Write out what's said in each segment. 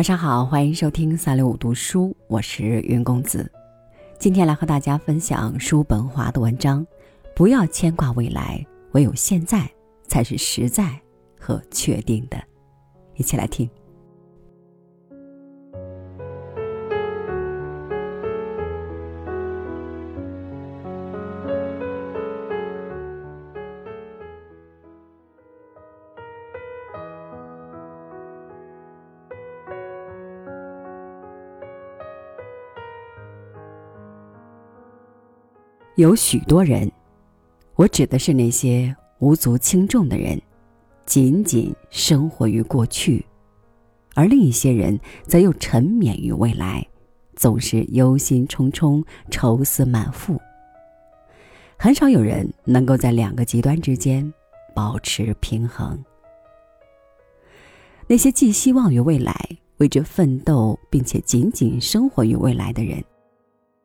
晚上好，欢迎收听三六五读书，我是云公子。今天来和大家分享叔本华的文章。不要牵挂未来，唯有现在才是实在和确定的。一起来听。有许多人，我指的是那些无足轻重的人，仅仅生活于过去；而另一些人则又沉湎于未来，总是忧心忡忡、愁思满腹。很少有人能够在两个极端之间保持平衡。那些寄希望于未来、为之奋斗，并且仅仅生活于未来的人。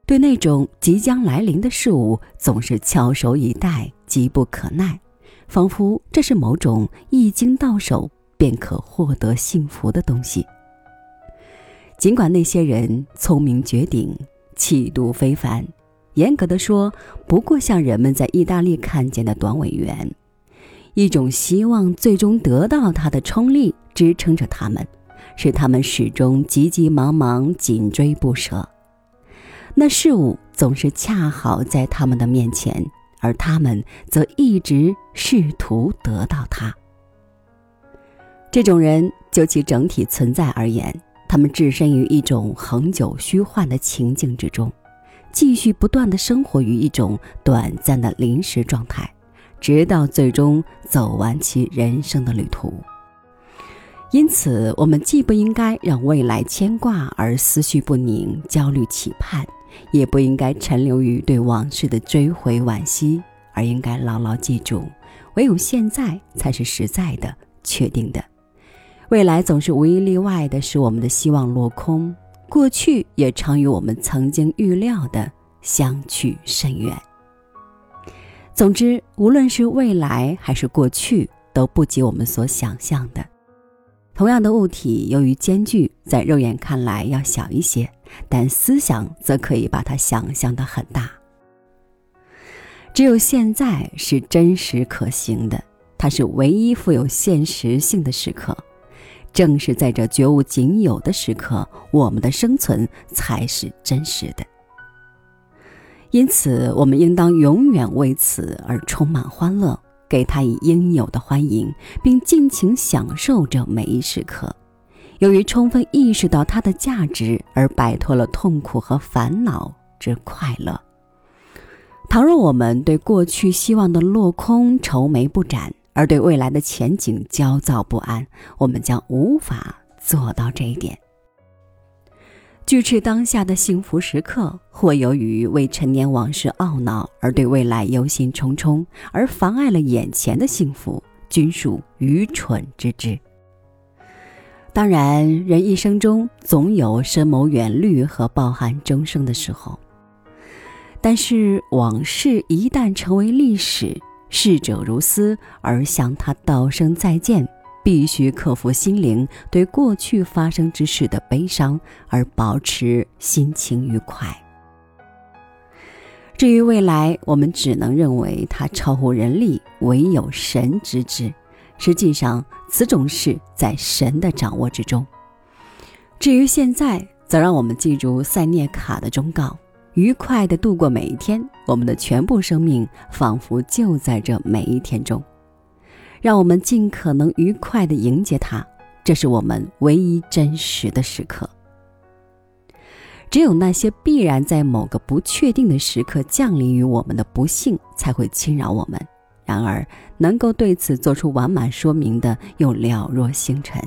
对那种即将来临的事物，总是翘首以待，急不可耐，仿佛这是某种一经到手便可获得幸福的东西。尽管那些人聪明绝顶，气度非凡，严格的说，不过像人们在意大利看见的短尾猿，一种希望最终得到它的冲力支撑着他们，使他们始终急急忙忙，紧追不舍。那事物总是恰好在他们的面前，而他们则一直试图得到它。这种人就其整体存在而言，他们置身于一种恒久虚幻的情境之中，继续不断的生活于一种短暂的临时状态，直到最终走完其人生的旅途。因此，我们既不应该让未来牵挂而思绪不宁、焦虑期盼。也不应该沉留于对往事的追悔惋惜，而应该牢牢记住，唯有现在才是实在的、确定的。未来总是无一例外的使我们的希望落空，过去也常与我们曾经预料的相去甚远。总之，无论是未来还是过去，都不及我们所想象的。同样的物体，由于间距在肉眼看来要小一些，但思想则可以把它想象的很大。只有现在是真实可行的，它是唯一富有现实性的时刻。正是在这绝无仅有的时刻，我们的生存才是真实的。因此，我们应当永远为此而充满欢乐。给他以应有的欢迎，并尽情享受这每一时刻。由于充分意识到它的价值，而摆脱了痛苦和烦恼之快乐。倘若我们对过去希望的落空愁眉不展，而对未来的前景焦躁不安，我们将无法做到这一点。拒斥当下的幸福时刻，或由于为陈年往事懊恼而对未来忧心忡忡，而妨碍了眼前的幸福，均属愚蠢之至。当然，人一生中总有深谋远虑和抱憾终生的时候，但是往事一旦成为历史，逝者如斯，而向他道声再见。必须克服心灵对过去发生之事的悲伤，而保持心情愉快。至于未来，我们只能认为它超乎人力，唯有神知之。实际上，此种事在神的掌握之中。至于现在，则让我们记住塞涅卡的忠告：愉快地度过每一天。我们的全部生命仿佛就在这每一天中。让我们尽可能愉快地迎接它，这是我们唯一真实的时刻。只有那些必然在某个不确定的时刻降临于我们的不幸，才会侵扰我们。然而，能够对此做出完满说明的又寥若星辰。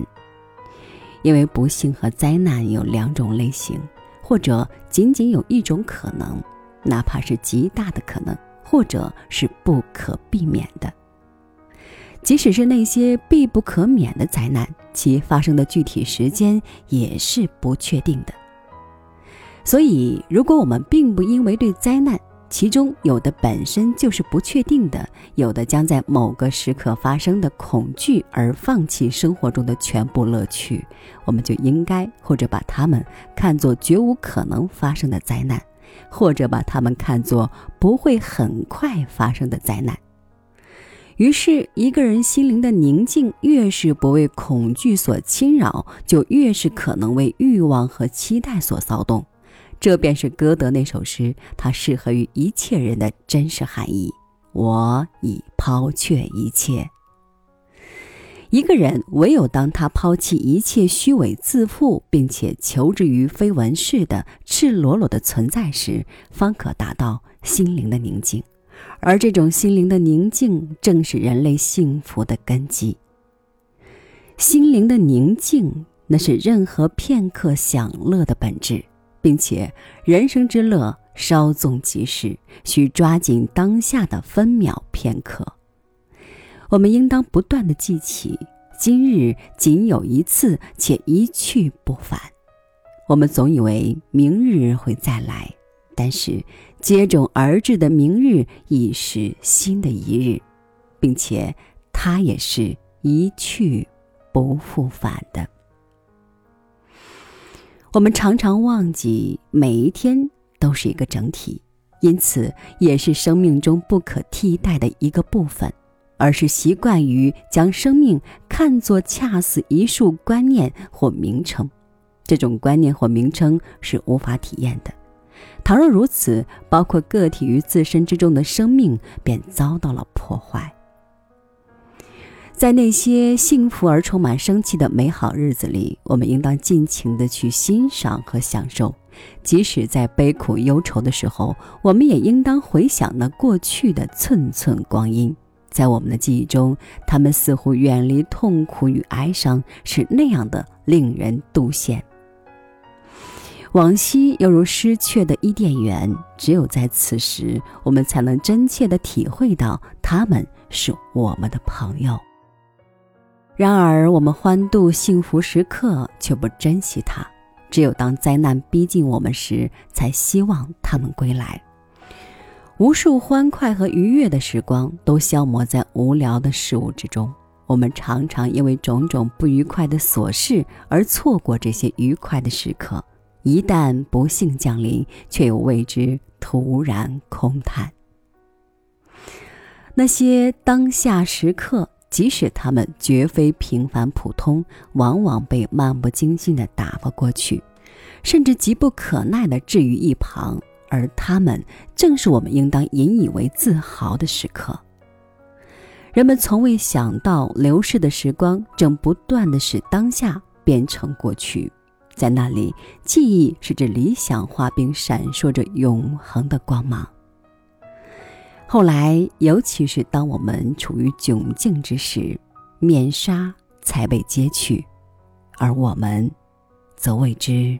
因为不幸和灾难有两种类型，或者仅仅有一种可能，哪怕是极大的可能，或者是不可避免的。即使是那些必不可免的灾难，其发生的具体时间也是不确定的。所以，如果我们并不因为对灾难其中有的本身就是不确定的，有的将在某个时刻发生的恐惧而放弃生活中的全部乐趣，我们就应该或者把它们看作绝无可能发生的灾难，或者把它们看作不会很快发生的灾难。于是，一个人心灵的宁静越是不为恐惧所侵扰，就越是可能为欲望和期待所骚动。这便是歌德那首诗，它适合于一切人的真实含义。我已抛却一切。一个人唯有当他抛弃一切虚伪自负，并且求之于非文饰的赤裸裸的存在时，方可达到心灵的宁静。而这种心灵的宁静，正是人类幸福的根基。心灵的宁静，那是任何片刻享乐的本质。并且，人生之乐稍纵即逝，需抓紧当下的分秒片刻。我们应当不断的记起，今日仅有一次，且一去不返。我们总以为明日会再来，但是接踵而至的明日已是新的一日，并且它也是一去不复返的。我们常常忘记，每一天都是一个整体，因此也是生命中不可替代的一个部分，而是习惯于将生命看作恰似一束观念或名称。这种观念或名称是无法体验的。倘若如此，包括个体于自身之中的生命便遭到了破坏。在那些幸福而充满生气的美好日子里，我们应当尽情地去欣赏和享受；即使在悲苦忧愁的时候，我们也应当回想那过去的寸寸光阴。在我们的记忆中，他们似乎远离痛苦与哀伤，是那样的令人妒羡。往昔犹如失却的伊甸园，只有在此时，我们才能真切地体会到他们是我们的朋友。然而，我们欢度幸福时刻，却不珍惜它。只有当灾难逼近我们时，才希望他们归来。无数欢快和愉悦的时光都消磨在无聊的事物之中。我们常常因为种种不愉快的琐事而错过这些愉快的时刻。一旦不幸降临，却又为之突然空叹。那些当下时刻。即使他们绝非平凡普通，往往被漫不经心的打发过去，甚至急不可耐地置于一旁。而他们正是我们应当引以为自豪的时刻。人们从未想到，流逝的时光正不断地使当下变成过去，在那里，记忆是这理想化并闪烁着永恒的光芒。后来，尤其是当我们处于窘境之时，面纱才被揭去，而我们，则为之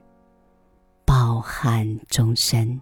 抱憾终身。